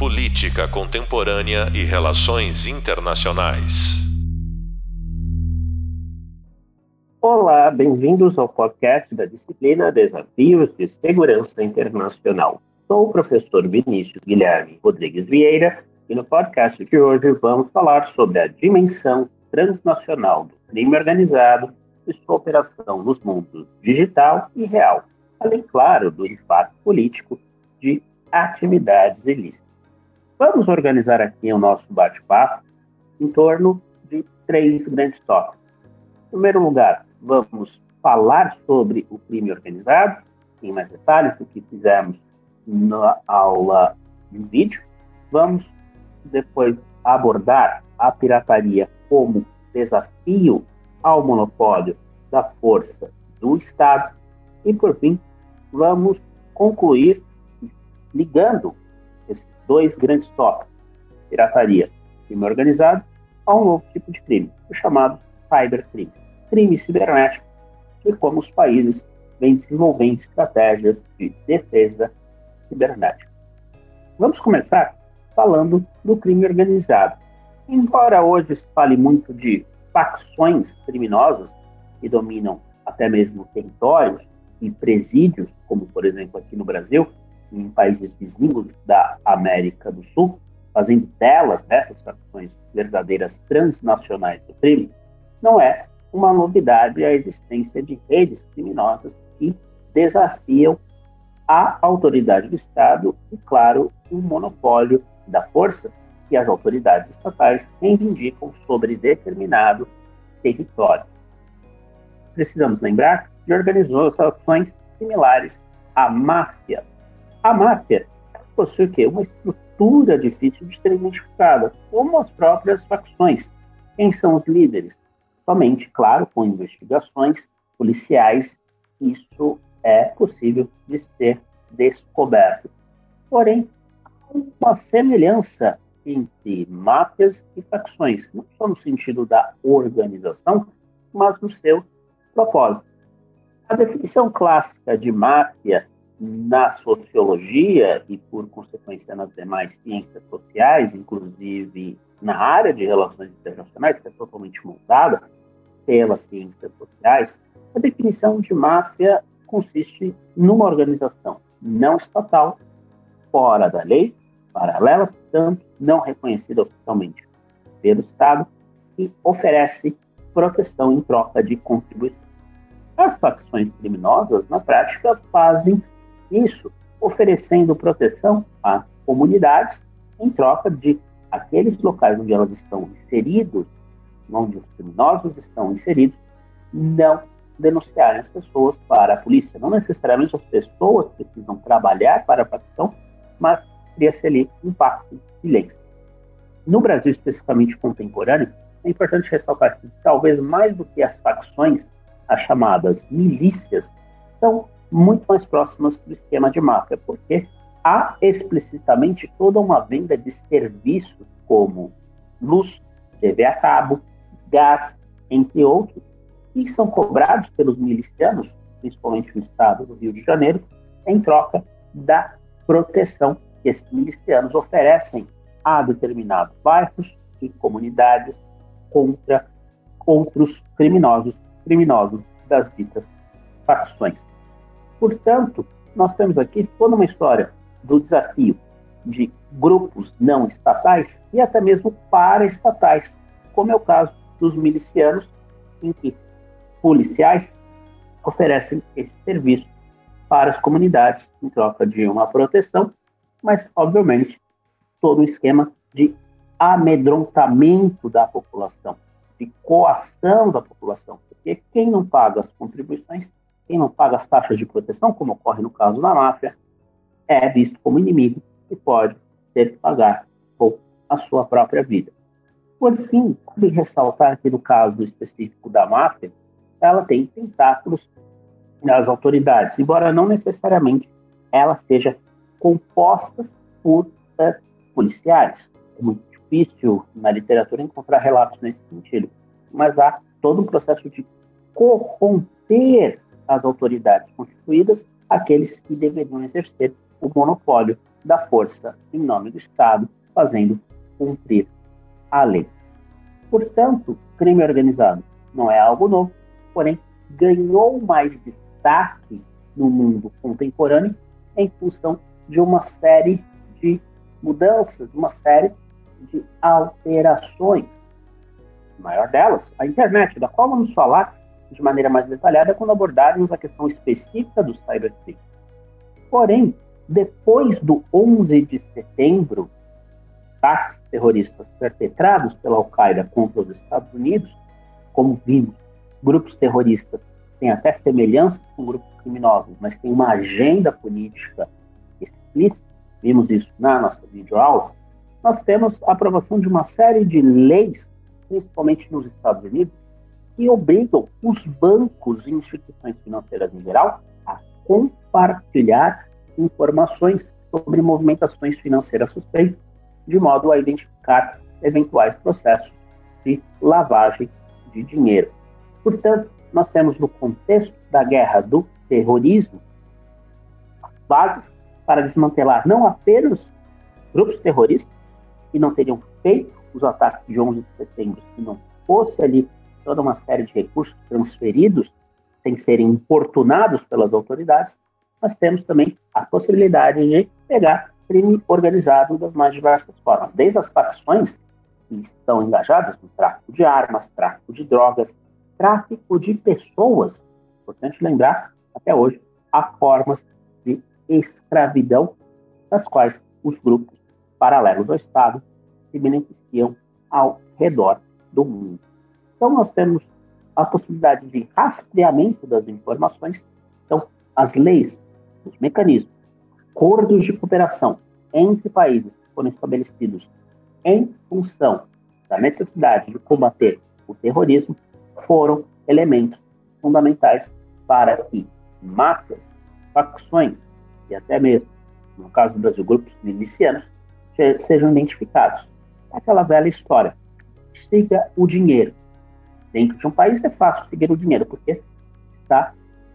Política Contemporânea e Relações Internacionais. Olá, bem-vindos ao podcast da disciplina Desafios de Segurança Internacional. Sou o professor Vinícius Guilherme Rodrigues Vieira e no podcast de hoje vamos falar sobre a dimensão transnacional do crime organizado e sua operação nos mundos digital e real, além, claro, do impacto político de atividades ilícitas. Vamos organizar aqui o nosso bate-papo em torno de três grandes tópicos. Em primeiro lugar, vamos falar sobre o crime organizado, em mais detalhes do que fizemos na aula em vídeo. Vamos depois abordar a pirataria como desafio ao monopólio da força do Estado. E, por fim, vamos concluir ligando esses dois grandes tópicos, pirataria, crime organizado, a um novo tipo de crime, o chamado cybercrime, crime cibernético, e como os países vêm desenvolvendo estratégias de defesa cibernética. Vamos começar falando do crime organizado. Embora hoje se fale muito de facções criminosas que dominam até mesmo territórios e presídios, como por exemplo aqui no Brasil, em países vizinhos da América do Sul, fazendo delas, dessas facções verdadeiras transnacionais do crime, não é uma novidade a existência de redes criminosas que desafiam a autoridade do Estado e, claro, o monopólio da força que as autoridades estatais reivindicam sobre determinado território. Precisamos lembrar que organizou ações similares à máfia a máfia possui o quê? Uma estrutura difícil de ser identificada, como as próprias facções. Quem são os líderes? Somente, claro, com investigações policiais, isso é possível de ser descoberto. Porém, uma semelhança entre máfias e facções, não só no sentido da organização, mas nos seus propósitos. A definição clássica de máfia na sociologia e, por consequência, nas demais ciências sociais, inclusive na área de relações internacionais, que é totalmente montada pelas ciências sociais, a definição de máfia consiste numa organização não estatal, fora da lei, paralela, portanto, não reconhecida oficialmente pelo Estado, e oferece proteção em troca de contribuições. As facções criminosas, na prática, fazem isso oferecendo proteção a comunidades em troca de aqueles locais onde elas estão inseridos, onde os criminosos estão inseridos, não denunciarem as pessoas para a polícia. Não necessariamente as pessoas precisam trabalhar para a facção, mas cria-se ali um pacto de silêncio. No Brasil, especificamente contemporâneo, é importante ressaltar que, talvez mais do que as facções, as chamadas milícias, são muito mais próximas do esquema de máfia, porque há explicitamente toda uma venda de serviços como luz, TV a cabo, gás, entre outros, que são cobrados pelos milicianos, principalmente no estado do Rio de Janeiro, em troca da proteção que esses milicianos oferecem a determinados bairros e comunidades contra outros criminosos, criminosos das ditas facções. Portanto, nós temos aqui toda uma história do desafio de grupos não estatais e até mesmo paraestatais, como é o caso dos milicianos, em que policiais oferecem esse serviço para as comunidades em troca de uma proteção, mas, obviamente, todo o esquema de amedrontamento da população, de coação da população, porque quem não paga as contribuições quem não paga as taxas de proteção, como ocorre no caso da máfia, é visto como inimigo e pode ter que pagar com a sua própria vida. Por fim, cabe ressaltar que no caso específico da máfia, ela tem tentáculos nas autoridades, embora não necessariamente ela seja composta por é, policiais. É muito difícil na literatura encontrar relatos nesse sentido, mas há todo um processo de corromper as autoridades constituídas aqueles que deveriam exercer o monopólio da força em nome do Estado, fazendo cumprir a lei. Portanto, crime organizado não é algo novo, porém ganhou mais destaque no mundo contemporâneo em função de uma série de mudanças, uma série de alterações. A maior delas, a internet, da qual vamos falar de maneira mais detalhada quando abordarmos a questão específica do cybercrime. Porém, depois do 11 de setembro, ataques terroristas perpetrados pela Al-Qaeda contra os Estados Unidos, como vimos, grupos terroristas têm até semelhança com grupos criminosos, mas têm uma agenda política explícita, vimos isso na nossa videoaula, nós temos a aprovação de uma série de leis, principalmente nos Estados Unidos, que obrigam os bancos e instituições financeiras em geral a compartilhar informações sobre movimentações financeiras suspeitas, de modo a identificar eventuais processos de lavagem de dinheiro. Portanto, nós temos no contexto da guerra do terrorismo as bases para desmantelar não apenas grupos terroristas que não teriam feito os ataques de 11 de setembro se não fosse ali toda uma série de recursos transferidos sem serem importunados pelas autoridades, nós temos também a possibilidade de pegar crime organizado das mais diversas formas, desde as facções que estão engajadas no tráfico de armas, tráfico de drogas, tráfico de pessoas. Importante lembrar, até hoje, há formas de escravidão das quais os grupos paralelos ao Estado se beneficiam ao redor do mundo. Então, nós temos a possibilidade de rastreamento das informações. Então, as leis, os mecanismos, acordos de cooperação entre países que foram estabelecidos em função da necessidade de combater o terrorismo foram elementos fundamentais para que máfias, facções e até mesmo, no caso do Brasil, grupos milicianos sejam identificados. Aquela velha história. Siga o dinheiro. Dentro de um país é fácil seguir o dinheiro, porque está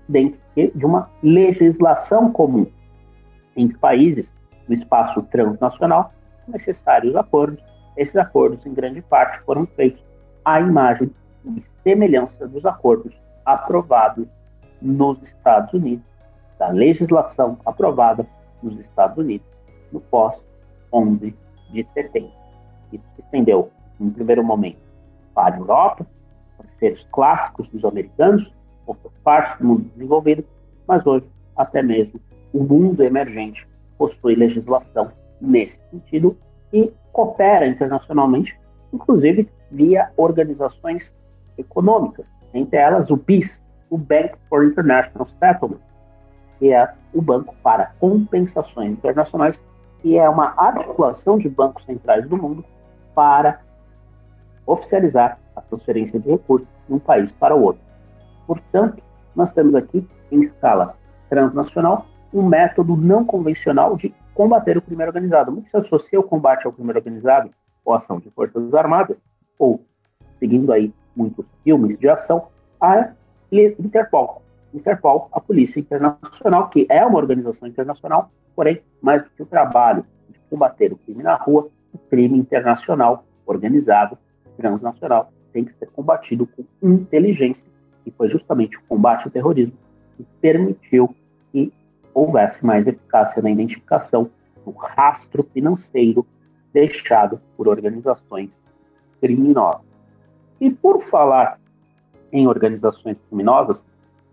dentro de uma legislação comum. Entre países, no espaço transnacional, necessários acordos. Esses acordos, em grande parte, foram feitos à imagem e semelhança dos acordos aprovados nos Estados Unidos, da legislação aprovada nos Estados Unidos no pós 11 de setembro. Isso se estendeu, em primeiro momento, para a Europa, parceiros clássicos dos americanos, outras partes do mundo desenvolvido, mas hoje até mesmo o mundo emergente possui legislação nesse sentido e coopera internacionalmente, inclusive via organizações econômicas, entre elas o BIS, o Bank for International Settlement, que é o Banco para Compensações Internacionais que é uma articulação de bancos centrais do mundo para oficializar a transferência de recursos de um país para o outro. Portanto, nós temos aqui, em escala transnacional, um método não convencional de combater o crime organizado. Muito se associa o combate ao crime organizado ou ação de forças armadas, ou, seguindo aí muitos filmes de ação, a Interpol. Interpol, a Polícia Internacional, que é uma organização internacional Porém, mais do que o trabalho de combater o crime na rua, o crime internacional, organizado, transnacional, tem que ser combatido com inteligência. E foi justamente o combate ao terrorismo que permitiu que houvesse mais eficácia na identificação do rastro financeiro deixado por organizações criminosas. E por falar em organizações criminosas,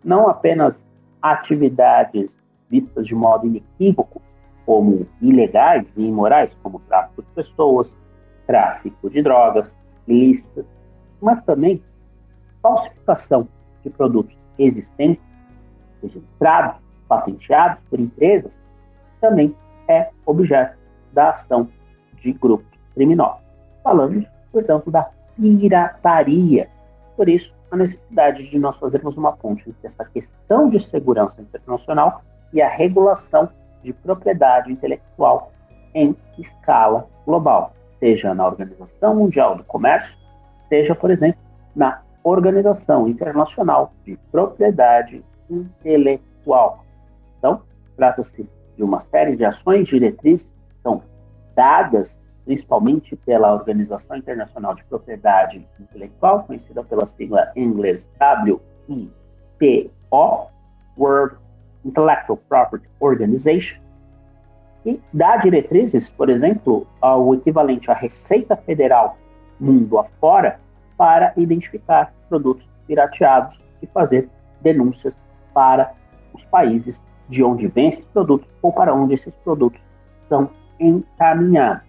não apenas atividades vistas de modo inequívoco como ilegais e imorais, como tráfico de pessoas, tráfico de drogas ilícitas, mas também falsificação de produtos existentes, registrados, patenteados por empresas, também é objeto da ação de grupos criminosos. Falamos, portanto, da pirataria. Por isso, a necessidade de nós fazermos uma ponte entre essa questão de segurança internacional e a regulação de propriedade intelectual em escala global, seja na Organização Mundial do Comércio, seja, por exemplo, na Organização Internacional de Propriedade Intelectual. Então, trata-se de uma série de ações diretrizes que são dadas principalmente pela Organização Internacional de Propriedade Intelectual, conhecida pela sigla em inglês WIPO, World Intellectual Property Organization, e dá diretrizes, por exemplo, ao equivalente à Receita Federal mundo afora para identificar produtos pirateados e fazer denúncias para os países de onde vêm esses produtos ou para onde esses produtos são encaminhados.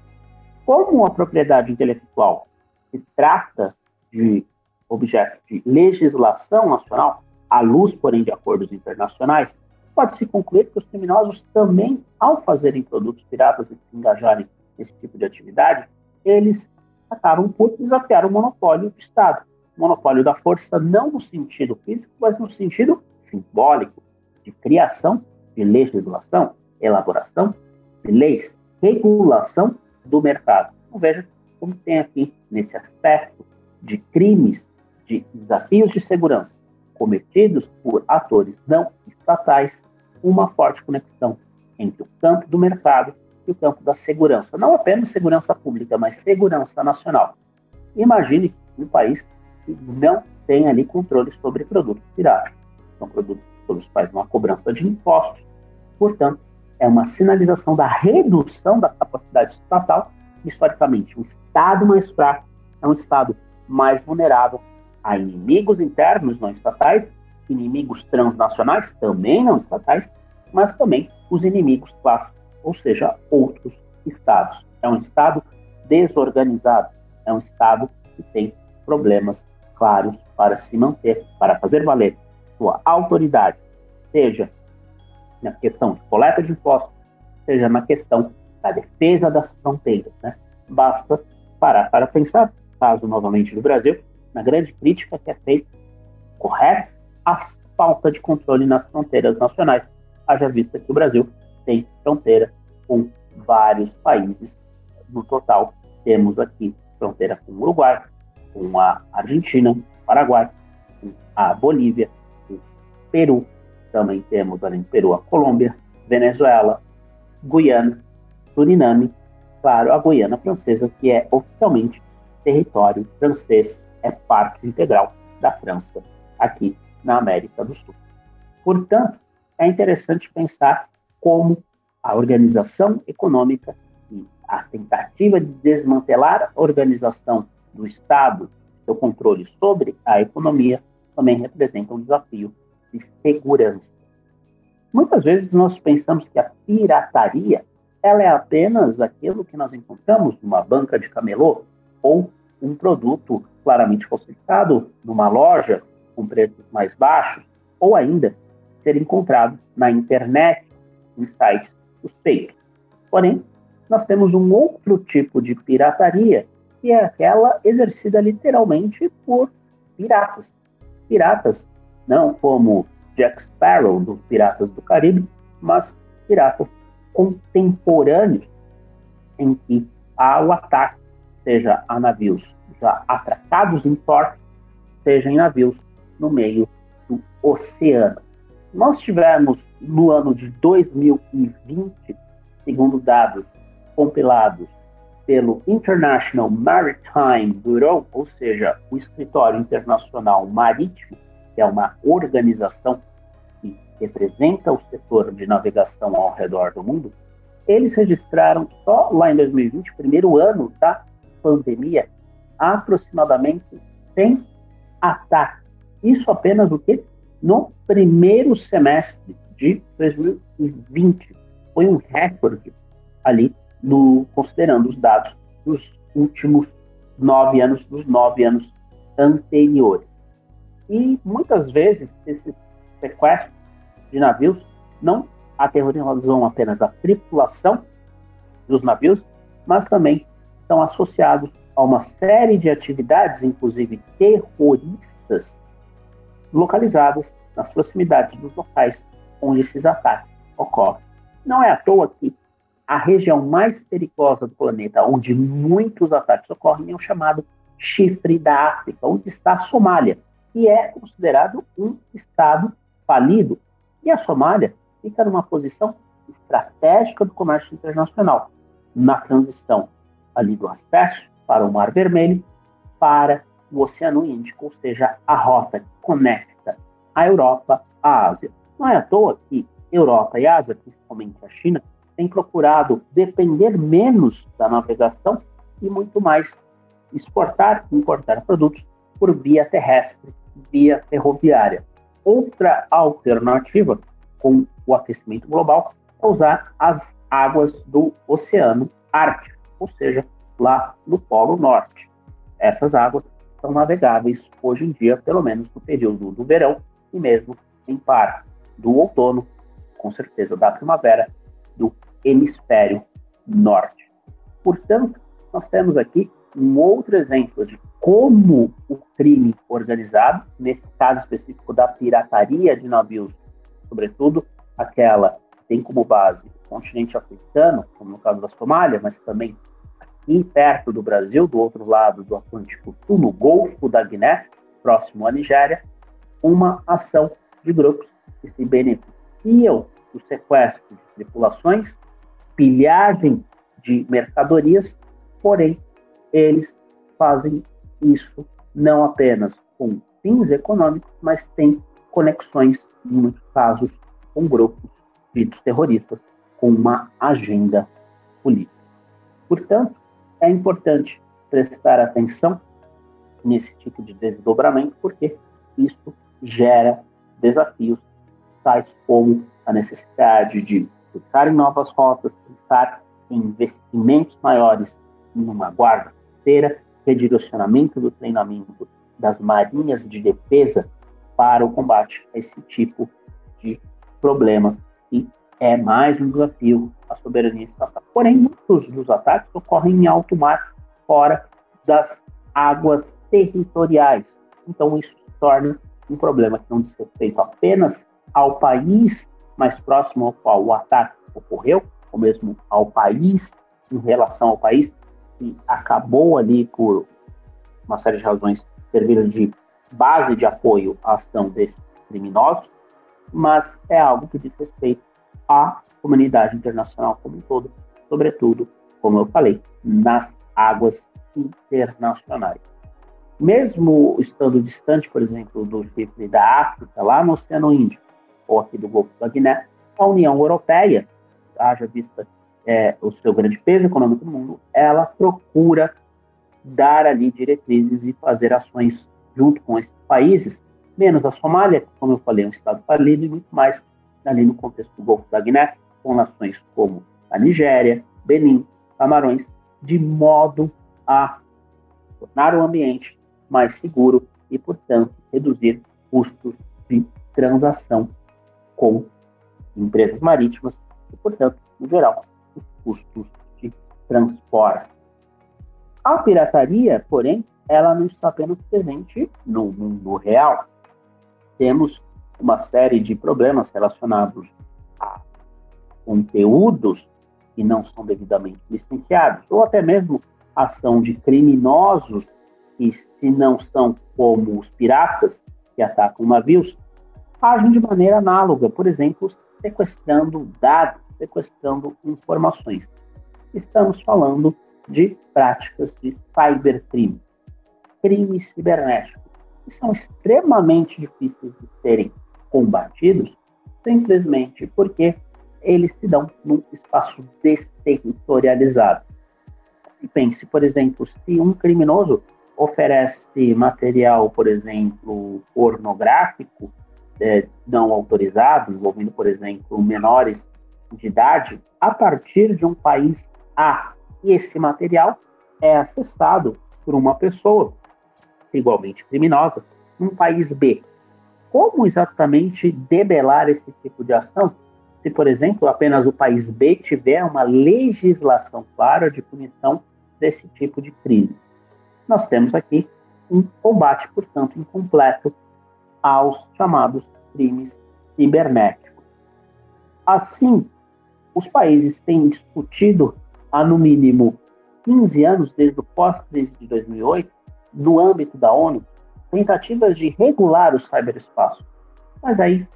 Como a propriedade intelectual se trata de objeto de legislação nacional, à luz, porém, de acordos internacionais, pode-se concluir que os criminosos também, ao fazerem produtos piratas e se engajarem nesse tipo de atividade, eles acabam por desafiar o monopólio do Estado. O monopólio da força não no sentido físico, mas no sentido simbólico, de criação de legislação, elaboração de leis, regulação do mercado. Então, veja como tem aqui, nesse aspecto de crimes, de desafios de segurança cometidos por atores não estatais, uma forte conexão entre o campo do mercado e o campo da segurança. Não apenas segurança pública, mas segurança nacional. Imagine um país que não tem ali controle sobre produtos piratas. São produtos sobre os quais não há cobrança de impostos. Portanto, é uma sinalização da redução da capacidade estatal. Historicamente, um Estado mais fraco é um Estado mais vulnerável a inimigos internos não estatais, inimigos transnacionais também não estatais, mas também os inimigos clássicos, ou seja, outros estados. É um Estado desorganizado, é um Estado que tem problemas claros para se manter, para fazer valer sua autoridade, seja na questão de coleta de impostos, seja na questão da defesa das fronteiras. Né? Basta parar para pensar, caso novamente do Brasil, na grande crítica que é feita, correta, a falta de controle nas fronteiras nacionais, haja vista que o Brasil tem fronteira com vários países. No total, temos aqui fronteira com o Uruguai, com a Argentina, Paraguai, com a Bolívia, com o Peru, também temos além do Peru a Colômbia, Venezuela, Guiana, Suriname, claro, a Guiana Francesa, que é oficialmente território francês, é parte integral da França aqui na América do Sul. Portanto, é interessante pensar como a organização econômica e a tentativa de desmantelar a organização do Estado, seu controle sobre a economia, também representa um desafio de segurança. Muitas vezes nós pensamos que a pirataria ela é apenas aquilo que nós encontramos numa banca de camelô ou um produto claramente falsificado numa loja com preços mais baixos ou ainda ser encontrado na internet em sites suspeitos. Porém, nós temos um outro tipo de pirataria, que é aquela exercida literalmente por piratas. Piratas não como Jack Sparrow dos Piratas do Caribe, mas piratas contemporâneos em que há o ataque, seja a navios já atracados em porto, seja em navios no meio do oceano. Nós tivemos no ano de 2020, segundo dados compilados pelo International Maritime Bureau, ou seja, o Escritório Internacional Marítimo, que é uma organização que representa o setor de navegação ao redor do mundo, eles registraram só lá em 2020, primeiro ano da pandemia, aproximadamente 100 ataques. Isso apenas o que no primeiro semestre de 2020 foi um recorde ali no considerando os dados dos últimos nove anos, dos nove anos anteriores. E muitas vezes esses sequestros de navios não aterrorizam apenas a tripulação dos navios, mas também estão associados a uma série de atividades, inclusive terroristas, localizadas nas proximidades dos locais onde esses ataques ocorrem. Não é à toa que a região mais perigosa do planeta, onde muitos ataques ocorrem, é o chamado chifre da África, onde está a Somália, que é considerado um estado falido. E a Somália fica numa posição estratégica do comércio internacional na transição ali do acesso para o Mar Vermelho para o Oceano Índico, ou seja, a rota que conecta a Europa à Ásia. Não é à toa que Europa e Ásia, principalmente a China, têm procurado depender menos da navegação e muito mais exportar e importar produtos por via terrestre, via ferroviária. Outra alternativa com o aquecimento global é usar as águas do Oceano Ártico, ou seja, lá no Polo Norte. Essas águas são navegáveis hoje em dia, pelo menos no período do verão e mesmo em parte do outono, com certeza da primavera, do hemisfério norte. Portanto, nós temos aqui um outro exemplo de como o crime organizado, nesse caso específico da pirataria de navios, sobretudo aquela que tem como base o continente africano, como no caso da Somália, mas também aqui perto do Brasil, do outro lado do Atlântico Sul, no Golfo da Guiné, próximo à Nigéria, uma ação de grupos que se beneficiam do sequestro de tripulações, pilhagem de mercadorias, porém, eles fazem isso não apenas com fins econômicos, mas tem conexões, em muitos casos, com grupos ditos terroristas, com uma agenda política. Portanto, é importante prestar atenção nesse tipo de desdobramento, porque isso gera desafios, tais como a necessidade de pensar em novas rotas, pensar em investimentos maiores numa guarda costeira, redirecionamento do treinamento das marinhas de defesa para o combate a esse tipo de problema e é mais um desafio à soberania estatal. Porém, muitos dos ataques ocorrem em alto mar, fora das águas territoriais. Então, isso se torna um problema que não diz respeito apenas ao país mais próximo ao qual o ataque ocorreu, ou mesmo ao país, em relação ao país, que acabou ali por uma série de razões servindo de base de apoio à ação desses criminosos, mas é algo que diz respeito à comunidade internacional como um todo, sobretudo, como eu falei, nas águas internacionais. Mesmo estando distante, por exemplo, do chifre da África, lá no Oceano Índico, ou aqui do Golfo da Guiné, a União Europeia, haja vista é, o seu grande peso econômico no mundo, ela procura dar ali diretrizes e fazer ações junto com esses países, menos a Somália, como eu falei, é um estado falido, e muito mais ali no contexto do Golfo da Guiné, com nações como a Nigéria, Benin, Camarões, de modo a tornar o ambiente mais seguro e, portanto, reduzir custos de transação com empresas marítimas e, portanto, no geral, os custos de transporte. A pirataria, porém, ela não está apenas presente no mundo real. Temos uma série de problemas relacionados a conteúdos que não são devidamente licenciados, ou até mesmo ação de criminosos que, se não são como os piratas que atacam navios, agem de maneira análoga, por exemplo, sequestrando dados, sequestrando informações. Estamos falando de práticas de cybercrimes, crimes cibernéticos, que são extremamente difíceis de serem combatidos, simplesmente porque eles se dão num espaço desterritorializado. Pense, por exemplo, se um criminoso oferece material, por exemplo, pornográfico, é, não autorizado, envolvendo, por exemplo, menores de idade, a partir de um país A. E esse material é acessado por uma pessoa igualmente criminosa num país B. Como exatamente debelar esse tipo de ação? Se, por exemplo, apenas o país B tiver uma legislação clara de punição desse tipo de crime. Nós temos aqui um combate, portanto, incompleto aos chamados crimes cibernéticos. Assim, os países têm discutido há no mínimo 15 anos, desde o pós-crise de 2008, no âmbito da ONU, tentativas de regular o cyberespaço. Mas aí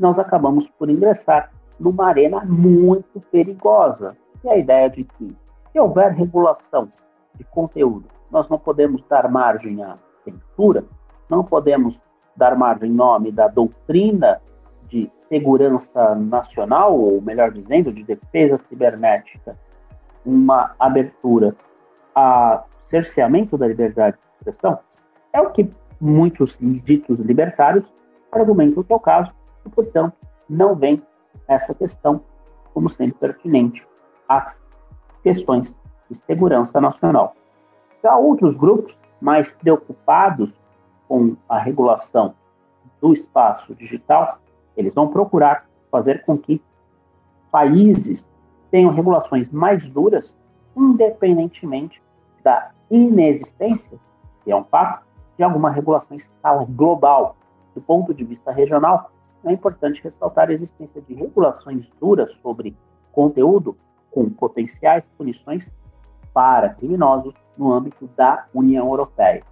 nós acabamos por ingressar numa arena muito perigosa. E a ideia de que, se houver regulação de conteúdo, nós não podemos dar margem à censura, não podemos dar margem em nome da doutrina de segurança nacional, ou melhor dizendo, de defesa cibernética, uma abertura a cerceamento da liberdade de expressão, é o que muitos ditos libertários argumentam que é o caso, e, portanto, não vem essa questão como sendo pertinente às questões de segurança nacional. Já outros grupos mais preocupados com a regulação do espaço digital, eles vão procurar fazer com que países tenham regulações mais duras, independentemente da inexistência, que é um fato, de alguma regulação em escala global. Do ponto de vista regional, é importante ressaltar a existência de regulações duras sobre conteúdo com potenciais punições para criminosos no âmbito da União Europeia.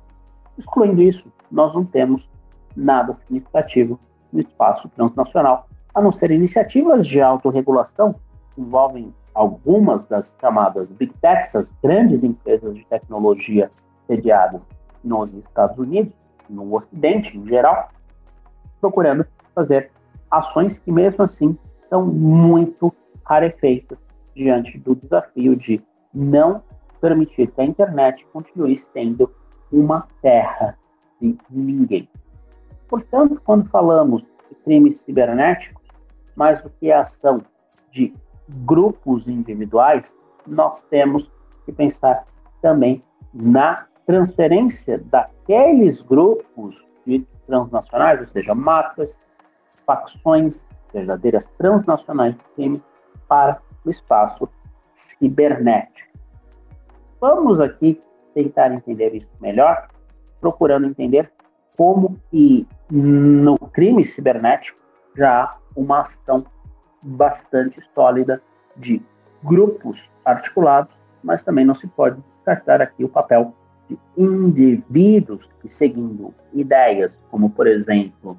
Excluindo isso, nós não temos nada significativo no espaço transnacional, a não ser iniciativas de autorregulação que envolvem algumas das chamadas Big Techs, as grandes empresas de tecnologia sediadas nos Estados Unidos, no Ocidente em geral, procurando fazer ações que, mesmo assim, são muito rarefeitas diante do desafio de não permitir que a internet continue sendo uma terra de ninguém. Portanto, quando falamos de crimes cibernéticos, mais do que a ação de grupos individuais, nós temos que pensar também na transferência daqueles grupos de transnacionais, ou seja, máfias, facções verdadeiras transnacionais de crime, para o espaço cibernético. Vamos aqui tentar entender isso melhor, procurando entender como que no crime cibernético já há uma ação bastante sólida de grupos articulados, mas também não se pode descartar aqui o papel de indivíduos que, seguindo ideias como, por exemplo,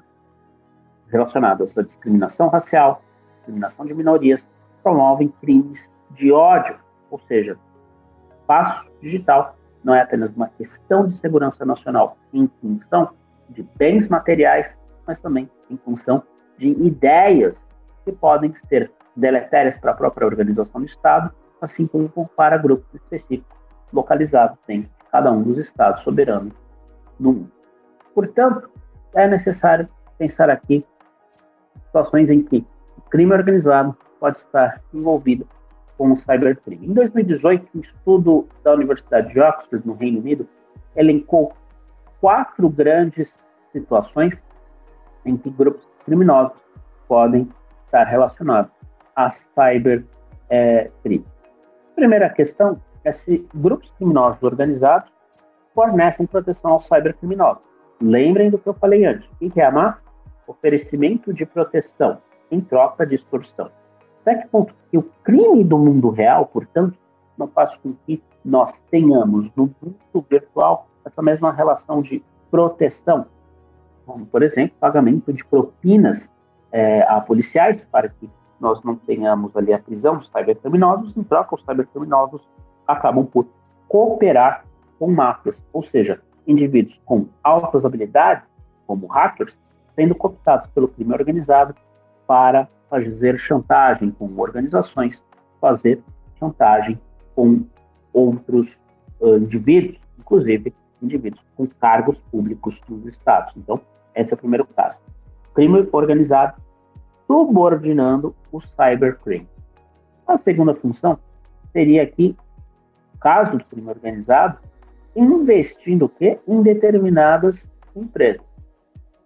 relacionadas à discriminação racial, discriminação de minorias, promovem crimes de ódio, ou seja, passo digital não é apenas uma questão de segurança nacional em função de bens materiais, mas também em função de ideias que podem ser deletérias para a própria organização do Estado, assim como para grupos específicos localizados em cada um dos estados soberanos no mundo. Portanto, é necessário pensar aqui situações em que o crime organizado pode estar envolvido com o cybercrime. Em 2018, um estudo da Universidade de Oxford, no Reino Unido, elencou quatro grandes situações em que grupos criminosos podem estar relacionados a cybercrime. É, Primeira questão se grupos criminosos organizados fornecem proteção aos cybercriminosos. Lembrem do que eu falei antes. O que é amar? Oferecimento de proteção em troca de extorsão. Até que ponto que o crime do mundo real, portanto, não faz com que nós tenhamos no mundo virtual essa mesma relação de proteção, como, por exemplo, pagamento de propinas é, a policiais para que nós não tenhamos ali a prisão dos cybercriminosos, em troca, os cybercriminosos acabam por cooperar com máfias, ou seja, indivíduos com altas habilidades, como hackers, sendo cooptados pelo crime organizado para fazer chantagem com organizações, fazer chantagem com outros uh, indivíduos, inclusive indivíduos com cargos públicos nos estados. Então, esse é o primeiro caso. Crime organizado subordinando o cybercrime. A segunda função seria aqui, caso do crime organizado, investindo o quê? Em determinadas empresas.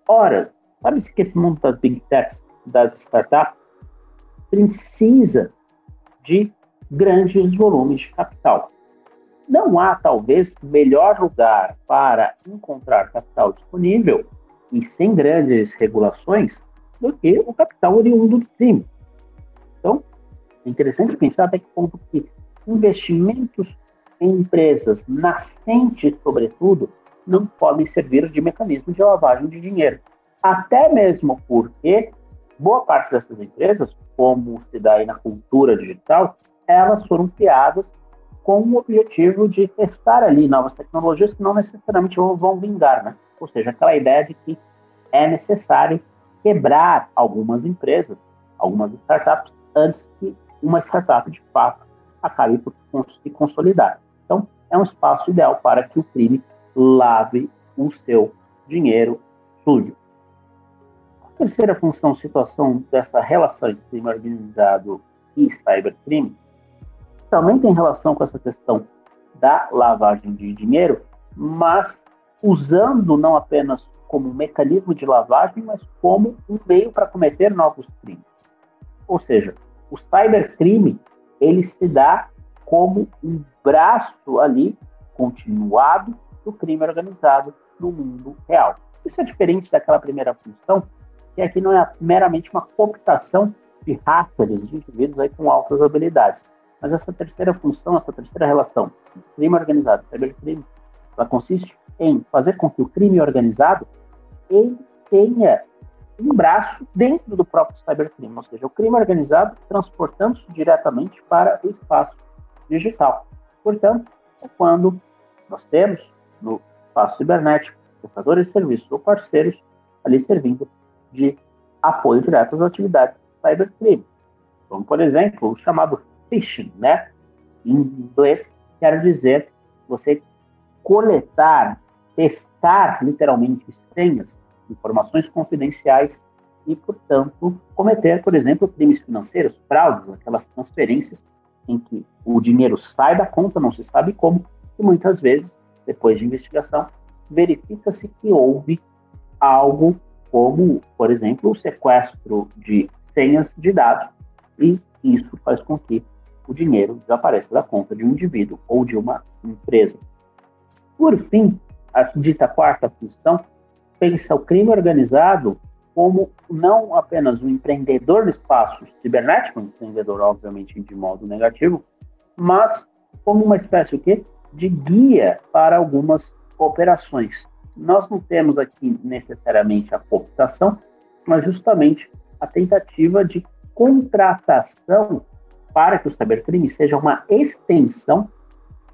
Ora, sabe-se que esse mundo das big techs, das startups, precisa de grandes volumes de capital. Não há, talvez, melhor lugar para encontrar capital disponível e sem grandes regulações do que o capital oriundo do crime. Então, é interessante pensar até que ponto que investimentos em empresas nascentes, sobretudo, não podem servir de mecanismo de lavagem de dinheiro. Até mesmo porque boa parte dessas empresas, como se dá aí na cultura digital, elas foram criadas com o objetivo de testar ali novas tecnologias que não necessariamente vão, vingar, né? Ou seja, aquela ideia de que é necessário quebrar algumas empresas, algumas startups, antes que uma startup de fato acabe por se consolidar. Então, é um espaço ideal para que o crime lave o seu dinheiro sujo. A terceira função, situação dessa relação entre crime organizado e cybercrime também tem relação com essa questão da lavagem de dinheiro, mas usando não apenas como um mecanismo de lavagem, mas como um meio para cometer novos crimes. Ou seja, o cybercrime ele se dá como um braço ali continuado do crime organizado no mundo real. Isso é diferente daquela primeira função, que aqui não é meramente uma cooptação de hackers, de indivíduos aí com altas habilidades. Mas essa terceira função, essa terceira relação, crime organizado cybercrime, ela consiste em fazer com que o crime organizado ele tenha um braço dentro do próprio cybercrime, ou seja, o crime organizado transportando-se diretamente para o espaço digital. Portanto, é quando nós temos no espaço cibernético prestadores de serviços ou parceiros ali servindo de apoio direto às atividades cybercrime. Como, por exemplo, o chamado phishing, né? Em inglês, quero dizer você coletar, testar literalmente senhas, informações confidenciais e, portanto, cometer, por exemplo, crimes financeiros, fraudes, aquelas transferências em que o dinheiro sai da conta, não se sabe como, e muitas vezes, depois de investigação, verifica-se que houve algo como, por exemplo, o sequestro de senhas de dados, e isso faz com que o dinheiro desapareça da conta de um indivíduo ou de uma empresa. Por fim, a dita quarta função pensa o crime organizado como não apenas um empreendedor no espaço cibernético, um empreendedor, obviamente, de modo negativo, mas como uma espécie o quê? de guia para algumas operações. Nós não temos aqui necessariamente a cooptação, mas justamente a tentativa de contratação para que o cybercrime seja uma extensão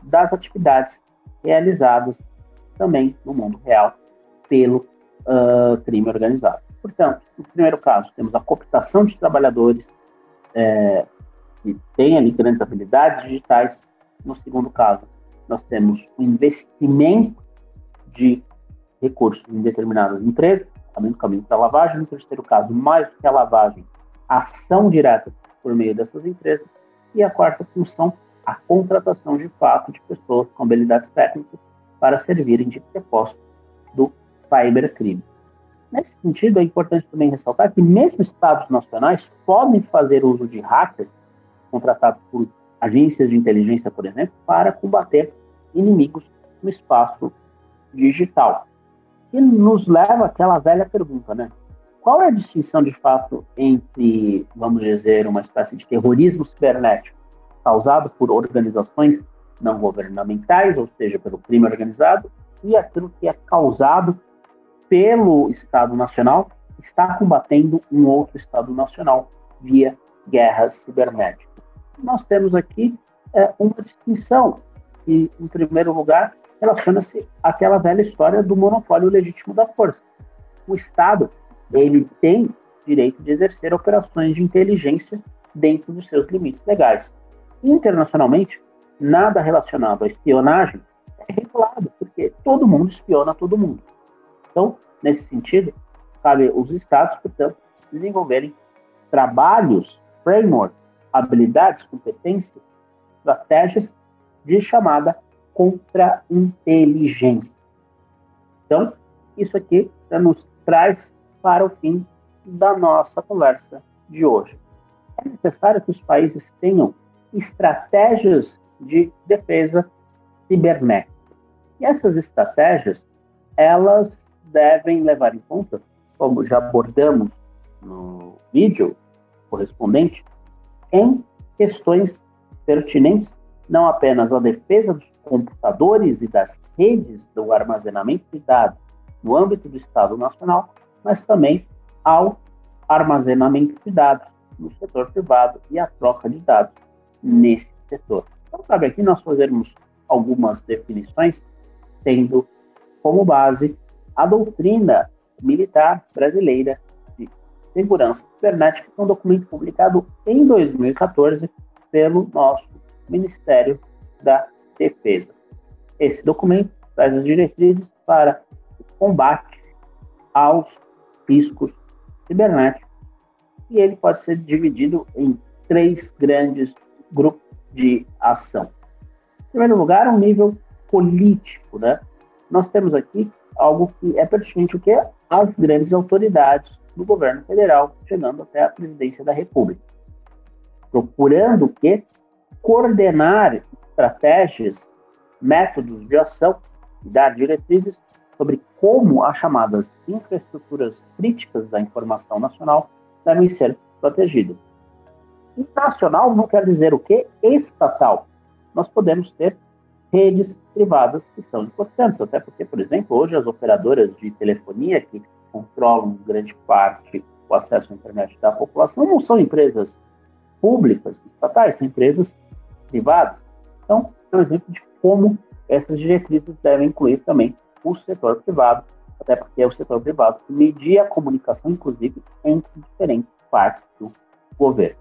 das atividades realizadas também no mundo real pelo uh, crime organizado. Portanto, no primeiro caso, temos a cooptação de trabalhadores é, que têm ali grandes habilidades digitais. No segundo caso, nós temos o investimento de recursos em determinadas empresas, também no caminho para a lavagem. No terceiro caso, mais do que a lavagem, ação direta por meio dessas empresas. E a quarta função, a contratação de fato de pessoas com habilidades técnicas para servirem de propósito do cybercrime. Nesse sentido, é importante também ressaltar que mesmo estados nacionais podem fazer uso de hackers contratados por agências de inteligência, por exemplo, para combater inimigos no espaço digital. E nos leva àquela velha pergunta, né? Qual é a distinção de fato entre, vamos dizer, uma espécie de terrorismo cibernético causado por organizações não governamentais, ou seja, pelo crime organizado, e aquilo que é causado pelo Estado Nacional, está combatendo um outro Estado Nacional via guerras cibernéticas. Nós temos aqui é, uma distinção que, em primeiro lugar, relaciona-se àquela velha história do monopólio legítimo da força. O Estado ele tem direito de exercer operações de inteligência dentro dos seus limites legais. Internacionalmente, nada relacionado à espionagem é regulado, porque todo mundo espiona todo mundo. Então, nesse sentido, cabe os estados, portanto, desenvolverem trabalhos, frameworks, habilidades, competências, estratégias de chamada contra-inteligência. Então, isso aqui nos traz para o fim da nossa conversa de hoje. É necessário que os países tenham estratégias de defesa cibernética. E essas estratégias, elas devem levar em conta, como já abordamos no vídeo correspondente, em questões pertinentes não apenas à defesa dos computadores e das redes do armazenamento de dados no âmbito do Estado Nacional, mas também ao armazenamento de dados no setor privado e a troca de dados nesse setor. Então, cabe aqui nós fazermos algumas definições, tendo como base a doutrina militar brasileira de segurança cibernética, é um documento publicado em 2014 pelo nosso Ministério da Defesa. Esse documento traz as diretrizes para o combate aos riscos cibernéticos e ele pode ser dividido em três grandes grupos de ação. Em primeiro lugar, um nível político, né? Nós temos aqui algo que é pertinente, o que as grandes autoridades do governo federal, chegando até a presidência da República, procurando o quê? Coordenar estratégias, métodos de ação e dar diretrizes sobre como as chamadas infraestruturas críticas da informação nacional devem ser protegidas. E nacional não quer dizer o quê? Estatal. Nós podemos ter redes privadas que são importantes, até porque, por exemplo, hoje as operadoras de telefonia que controlam grande parte o acesso à internet da população não são empresas públicas, estatais, são empresas privadas. Então, é um exemplo de como essas diretrizes devem incluir também o setor privado, até porque é o setor privado que media a comunicação, inclusive, entre diferentes partes do governo.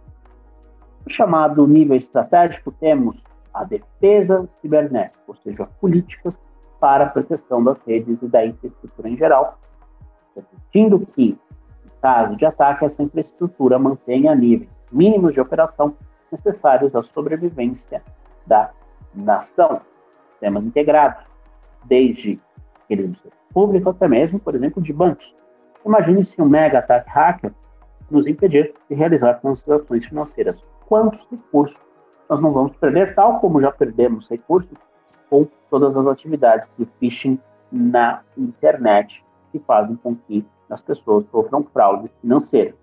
No chamado nível estratégico, temos a defesa cibernética, ou seja, políticas para a proteção das redes e da infraestrutura em geral, repetindo que, em caso de ataque, essa infraestrutura mantenha níveis mínimos de operação necessários à sobrevivência da nação. Sistemas integrados, desde aqueles do setor público até mesmo, por exemplo, de bancos. Imagine se um mega ataque hacker nos impedir de realizar transações financeiras. Quantos recursos nós não vamos perder, tal como já perdemos recursos com todas as atividades de phishing na internet que fazem com que as pessoas sofram fraudes financeiras.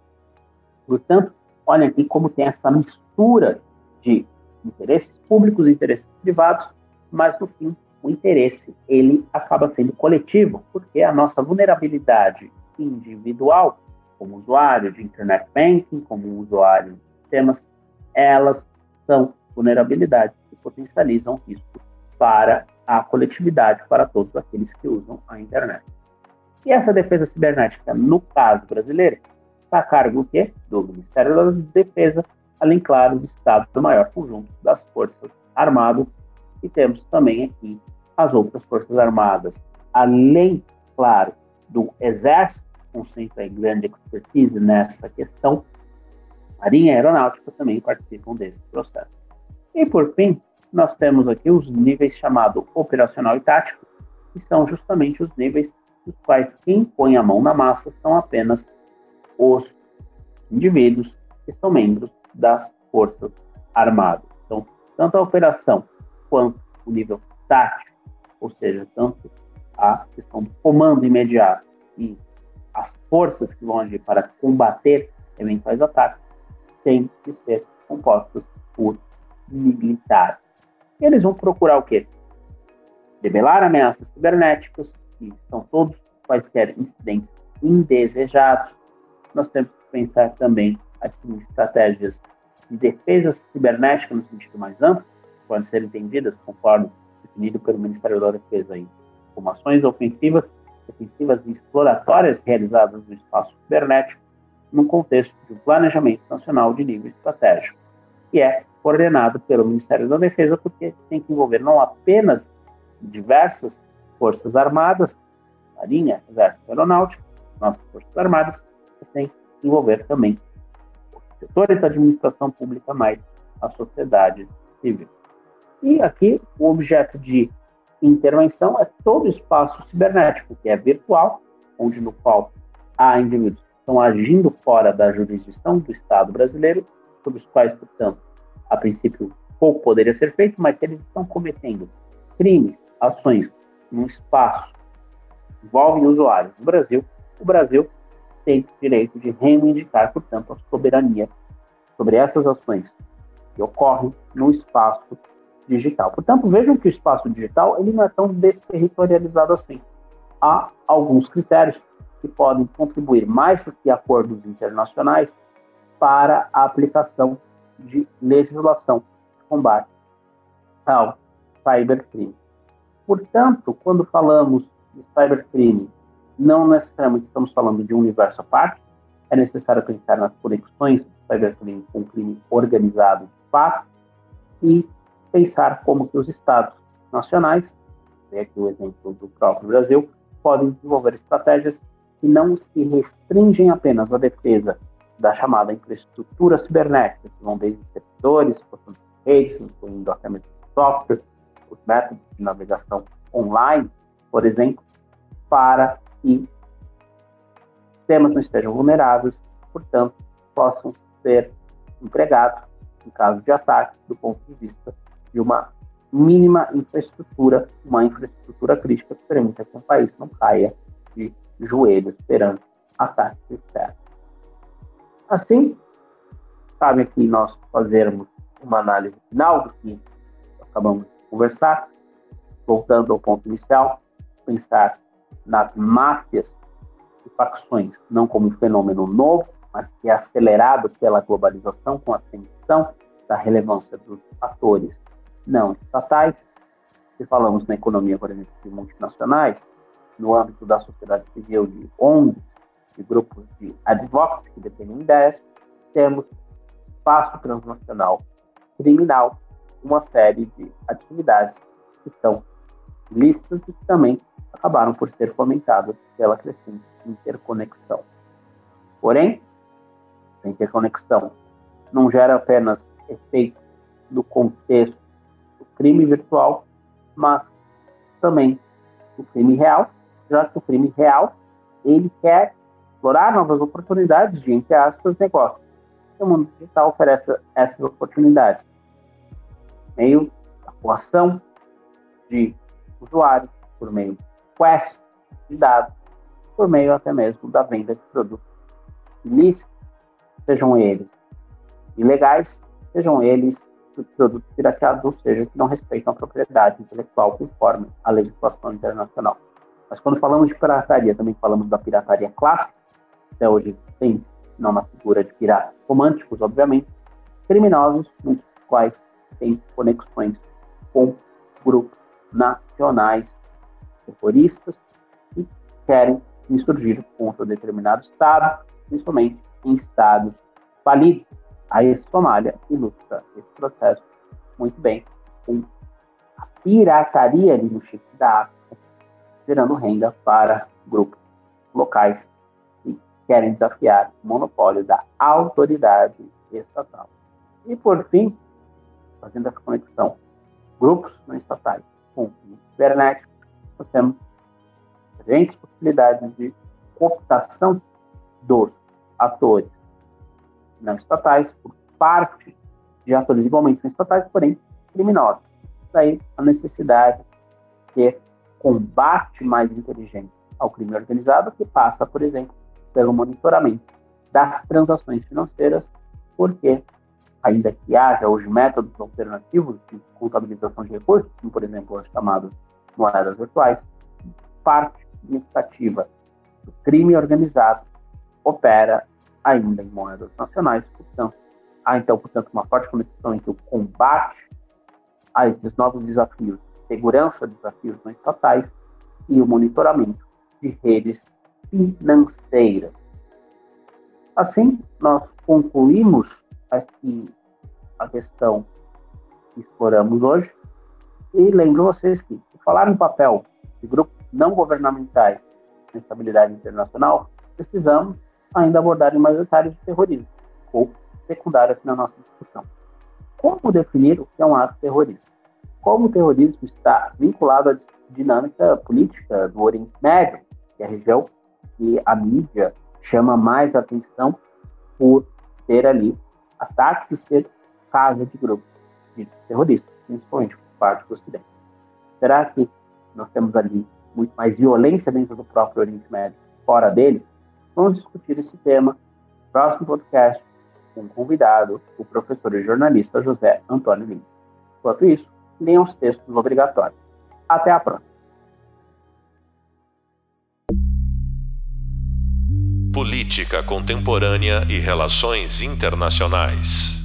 Portanto, olha aqui como tem essa mistura de interesses públicos e interesses privados, mas no fim o interesse ele acaba sendo coletivo, porque a nossa vulnerabilidade individual, como usuário de internet banking, como usuário de sistemas, elas são vulnerabilidades que potencializam risco para a coletividade, para todos aqueles que usam a internet. E essa defesa cibernética, no caso brasileiro, está a cargo do quê? Do Ministério da Defesa, além, claro, do Estado do maior conjunto das Forças Armadas. E temos também aqui as outras Forças Armadas, além, claro, do Exército, sempre grande expertise nessa questão, Marinha e Aeronáutica também participam desse processo. E, por fim, nós temos aqui os níveis chamado operacional e tático, que são justamente os níveis dos quais quem põe a mão na massa são apenas os indivíduos que são membros das Forças Armadas. Então, tanto a operação quanto o nível tático, ou seja, tanto a questão do comando imediato e as forças que vão agir para combater eventuais ataques, têm que ser compostas por militares. Eles vão procurar o quê? Debelar ameaças cibernéticas, que são todos quaisquer incidentes indesejados. Nós temos que pensar também aqui em estratégias de defesa cibernética no sentido mais amplo, que podem ser entendidas conforme definido pelo Ministério da Defesa em como ações ofensivas, defensivas e exploratórias realizadas no espaço cibernético, no contexto de um planejamento nacional de nível estratégico, que é coordenado pelo Ministério da Defesa, porque tem que envolver não apenas diversas forças armadas, Marinha, Exército Aeronáutico, nossas forças armadas, mas tem que envolver também setores da administração pública, mais a sociedade civil. E aqui o objeto de intervenção é todo o espaço cibernético, que é virtual, onde no qual há indivíduos estão agindo fora da jurisdição do Estado brasileiro, sobre os quais, portanto, a princípio, pouco poderia ser feito, mas se eles estão cometendo crimes, ações num espaço que envolvem usuários no Brasil, o Brasil tem direito de reivindicar, portanto, a soberania sobre essas ações que ocorrem no espaço digital. Portanto, vejam que o espaço digital ele não é tão desterritorializado assim. Há alguns critérios que podem contribuir mais do que acordos internacionais para a aplicação de legislação de combate ao cybercrime. Portanto, quando falamos de cybercrime, não necessariamente estamos falando de um universo à parte, é necessário pensar nas conexões do cybercrime com o crime organizado de fato e pensar como que os estados nacionais, aqui o exemplo do próprio Brasil, podem desenvolver estratégias que não se restringem apenas à defesa da chamada infraestrutura cibernética, que vão desde servidores, redes, incluindo até mesmo software, os métodos de navegação online, por exemplo, para que sistemas não estejam vulneráveis, portanto, possam ser empregados, em caso de ataque, do ponto de vista de uma mínima infraestrutura, uma infraestrutura crítica que permita que um país não caia joelhos perante ataques externos. Assim, cabe aqui nós fazermos uma análise final do que acabamos de conversar, voltando ao ponto inicial, pensar nas máfias e facções não como um fenômeno novo, mas que é acelerado pela globalização com a ascensão da relevância dos atores não estatais. Se falamos na economia, por exemplo, de multinacionais, no âmbito da sociedade civil, de ONGs, de grupos de advocacy que dependem ideias, temos espaço transnacional criminal, uma série de atividades que estão listas e que também acabaram por ser fomentadas pela crescente interconexão. Porém, a interconexão não gera apenas efeitos no contexto do crime virtual, mas também do crime real, já que o crime real ele quer explorar novas oportunidades de, entre aspas, negócio. O mundo digital oferece essas oportunidades. Meio da coação de usuários, por meio de quest de dados, por meio até mesmo da venda de produtos ilícitos, sejam eles ilegais, sejam eles produtos pirateados, ou seja, que não respeitam a propriedade intelectual conforme a legislação internacional. Mas quando falamos de pirataria, também falamos da pirataria clássica, até hoje tem na figura de piratas românticos, obviamente, criminosos, muitos dos quais têm conexões com grupos nacionais terroristas que querem insurgir contra determinado Estado, principalmente em estados falidos. A Somália ilustra esse processo muito bem com a pirataria ali no chifre da África, gerando renda para grupos locais querem desafiar o monopólio da autoridade estatal. E, por fim, fazendo essa conexão, grupos não estatais com o nós temos diferentes possibilidades de cooptação dos atores não estatais por parte de atores igualmente não estatais, porém criminosos. Daí a necessidade de combate mais inteligente ao crime organizado, que passa, por exemplo, pelo monitoramento das transações financeiras, porque, ainda que haja hoje métodos alternativos de contabilização de recursos, como, por exemplo, as chamadas moedas virtuais, parte significativa do crime organizado opera ainda em moedas nacionais, portanto, há então, portanto, uma forte conexão entre o combate a esses novos desafios, segurança de desafios não estatais e o monitoramento de redes financeira. Assim, nós concluímos aqui a questão que exploramos hoje e lembro vocês que, falar em papel de grupos não governamentais de estabilidade internacional, precisamos ainda abordar em mais detalhes de terrorismo, ou secundário aqui na nossa discussão. Como definir o que é um ato terrorista? Como o terrorismo está vinculado à dinâmica política do Oriente Médio, que é a região que a mídia chama mais atenção por ter ali ataques e ser casa de grupos de terroristas, principalmente por parte do Ocidente. Será que nós temos ali muito mais violência dentro do próprio Oriente Médio, fora dele? Vamos discutir esse tema no próximo podcast com um convidado, o professor e jornalista José Antônio Lima. Enquanto isso, leiam os textos obrigatórios. Até a próxima. Política Contemporânea e Relações Internacionais.